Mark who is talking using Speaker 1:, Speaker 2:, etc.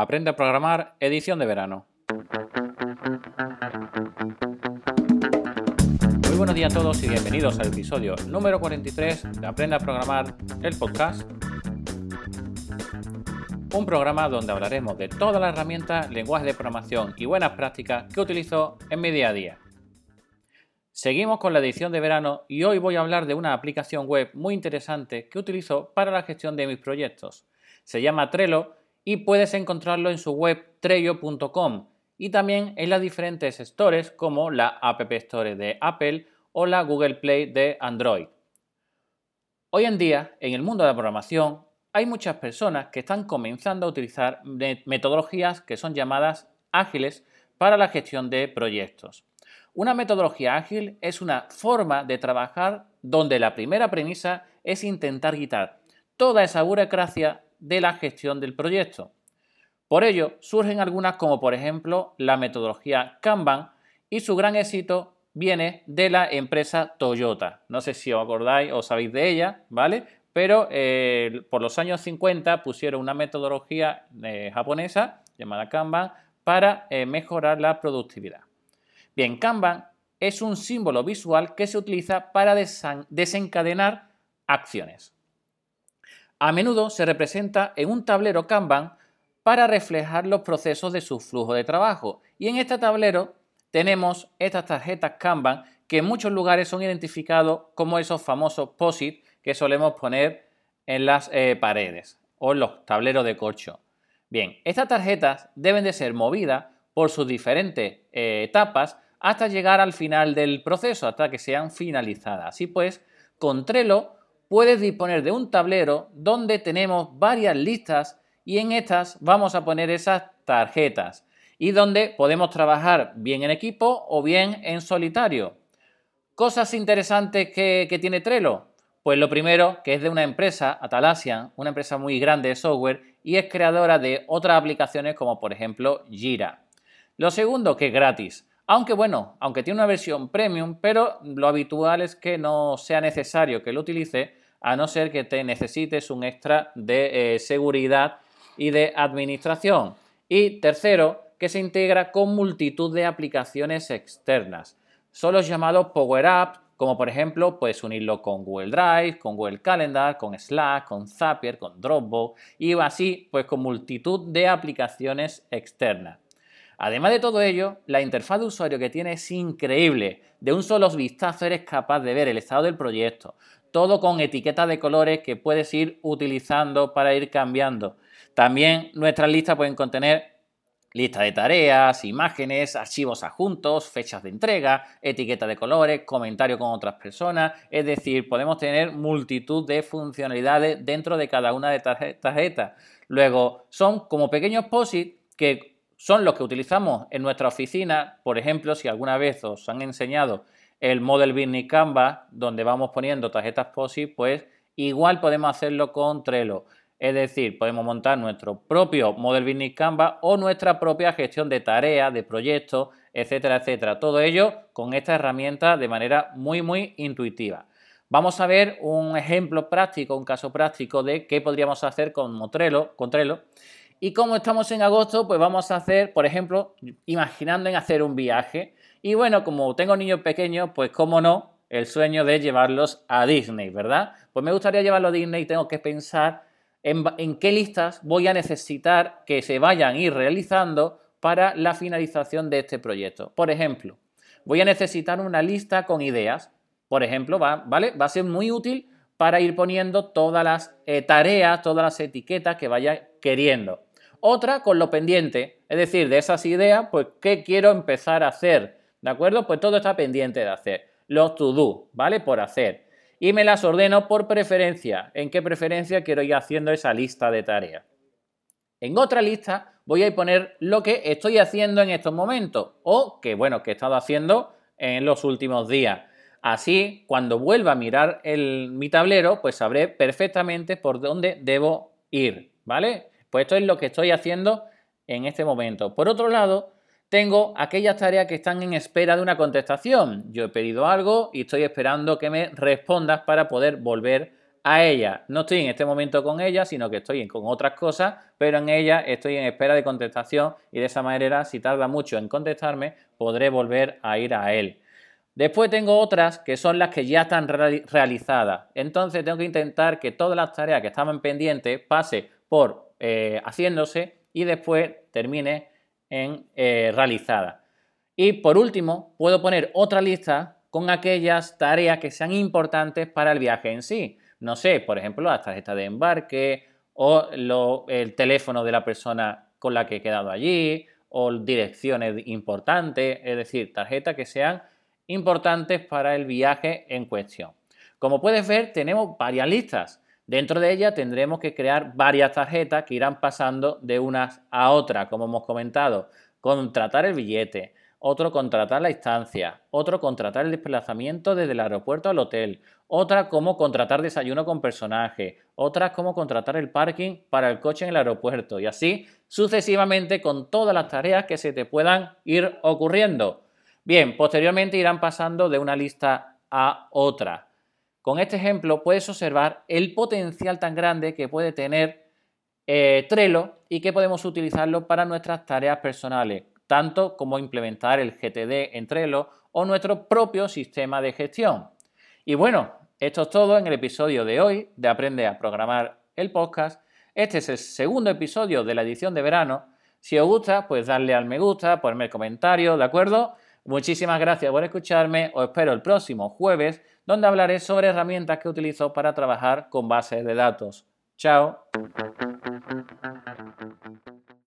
Speaker 1: Aprende a programar, edición de verano. Muy buenos días a todos y bienvenidos al episodio número 43 de Aprende a programar, el podcast. Un programa donde hablaremos de todas las herramientas, lenguajes de programación y buenas prácticas que utilizo en mi día a día. Seguimos con la edición de verano y hoy voy a hablar de una aplicación web muy interesante que utilizo para la gestión de mis proyectos. Se llama Trello y puedes encontrarlo en su web trello.com y también en las diferentes stores como la App Store de Apple o la Google Play de Android. Hoy en día, en el mundo de la programación, hay muchas personas que están comenzando a utilizar metodologías que son llamadas ágiles para la gestión de proyectos. Una metodología ágil es una forma de trabajar donde la primera premisa es intentar quitar toda esa burocracia de la gestión del proyecto. Por ello, surgen algunas como por ejemplo la metodología Kanban y su gran éxito viene de la empresa Toyota. No sé si os acordáis o sabéis de ella, ¿vale? Pero eh, por los años 50 pusieron una metodología eh, japonesa llamada Kanban para eh, mejorar la productividad. Bien, Kanban es un símbolo visual que se utiliza para desencadenar acciones. A menudo se representa en un tablero Kanban para reflejar los procesos de su flujo de trabajo. Y en este tablero tenemos estas tarjetas Kanban que en muchos lugares son identificados como esos famosos POSIT que solemos poner en las eh, paredes o en los tableros de corcho. Bien, estas tarjetas deben de ser movidas por sus diferentes eh, etapas hasta llegar al final del proceso, hasta que sean finalizadas. Así pues, con Trello puedes disponer de un tablero donde tenemos varias listas y en estas vamos a poner esas tarjetas y donde podemos trabajar bien en equipo o bien en solitario. Cosas interesantes que, tiene Trello. Pues lo primero, que es de una empresa, Atalassian, una empresa muy grande de software y es creadora de otras aplicaciones como por ejemplo Jira. Lo segundo, que es gratis. Aunque bueno, aunque tiene una versión premium, pero lo habitual es que no sea necesario que lo utilice a no ser que te necesites un extra de eh, seguridad y de administración. Y tercero, que se integra con multitud de aplicaciones externas. Son los llamados Power Apps, como por ejemplo, puedes unirlo con Google Drive, con Google Calendar, con Slack, con Zapier, con Dropbox y así, pues con multitud de aplicaciones externas. Además de todo ello, la interfaz de usuario que tiene es increíble. De un solo vistazo eres capaz de ver el estado del proyecto, todo con etiquetas de colores que puedes ir utilizando para ir cambiando. También nuestras listas pueden contener lista de tareas, imágenes, archivos adjuntos, fechas de entrega, etiqueta de colores, comentario con otras personas, es decir, podemos tener multitud de funcionalidades dentro de cada una de tarjetas. Luego, son como pequeños POSIT que son los que utilizamos en nuestra oficina, por ejemplo, si alguna vez os han enseñado el Model Business Canvas, donde vamos poniendo tarjetas POSIT, pues igual podemos hacerlo con Trello. Es decir, podemos montar nuestro propio Model Business Canvas o nuestra propia gestión de tareas, de proyectos, etcétera, etcétera. Todo ello con esta herramienta de manera muy, muy intuitiva. Vamos a ver un ejemplo práctico, un caso práctico de qué podríamos hacer con Trello, con Trello y como estamos en agosto, pues vamos a hacer, por ejemplo, imaginando en hacer un viaje. Y bueno, como tengo niños pequeños, pues cómo no, el sueño de llevarlos a Disney, ¿verdad? Pues me gustaría llevarlos a Disney y tengo que pensar en, qué listas voy a necesitar que se vayan a ir realizando para la finalización de este proyecto. Por ejemplo, voy a necesitar una lista con ideas. Por ejemplo, va, ¿vale? Va a ser muy útil para ir poniendo todas las eh, tareas, todas las etiquetas que vaya queriendo. Otra con lo pendiente, es decir, de esas ideas, pues, ¿qué quiero empezar a hacer? ¿De acuerdo? Pues todo está pendiente de hacer. Los to-do, ¿vale? Por hacer. Y me las ordeno por preferencia. ¿En qué preferencia quiero ir haciendo esa lista de tareas? En otra lista voy a poner lo que estoy haciendo en estos momentos o que, bueno, que he estado haciendo en los últimos días. Así, cuando vuelva a mirar mi tablero, pues sabré perfectamente por dónde debo ir, ¿vale? Pues esto es lo que estoy haciendo en este momento. Por otro lado, tengo aquellas tareas que están en espera de una contestación. Yo he pedido algo y estoy esperando que me respondas para poder volver a ella. No estoy en este momento con ella, sino que estoy con otras cosas, pero en ella estoy en espera de contestación y de esa manera, si tarda mucho en contestarme, podré volver a ir a él. Después tengo otras que son las que ya están realizadas. Entonces tengo que intentar que todas las tareas que estaban pendientes pase por eh, haciéndose y después termine en eh, realizada. Y por último, puedo poner otra lista con aquellas tareas que sean importantes para el viaje en sí. No sé, por ejemplo, la tarjeta de embarque o el teléfono de la persona con la que he quedado allí o direcciones importantes, es decir, tarjetas que sean importantes para el viaje en cuestión. Como puedes ver, tenemos varias listas. Dentro de ellas tendremos que crear varias tarjetas que irán pasando de unas a otras, como hemos comentado. Contratar el billete, otro contratar la instancia, otro contratar el desplazamiento desde el aeropuerto al hotel, otra como contratar desayuno con personaje, otra como contratar el parking para el coche en el aeropuerto y así sucesivamente con todas las tareas que se te puedan ir ocurriendo. Bien, posteriormente irán pasando de una lista a otra. Con este ejemplo puedes observar el potencial tan grande que puede tener eh, Trello y que podemos utilizarlo para nuestras tareas personales tanto como implementar el GTD en Trello o nuestro propio sistema de gestión. Y bueno, esto es todo en el episodio de hoy de Aprende a Programar el podcast. Este es el segundo episodio de la edición de verano. Si os gusta, pues darle al me gusta, ponerme el comentario, ¿de acuerdo? Muchísimas gracias por escucharme. Os espero el próximo jueves, donde hablaré sobre herramientas que utilizo para trabajar con bases de datos. Chao.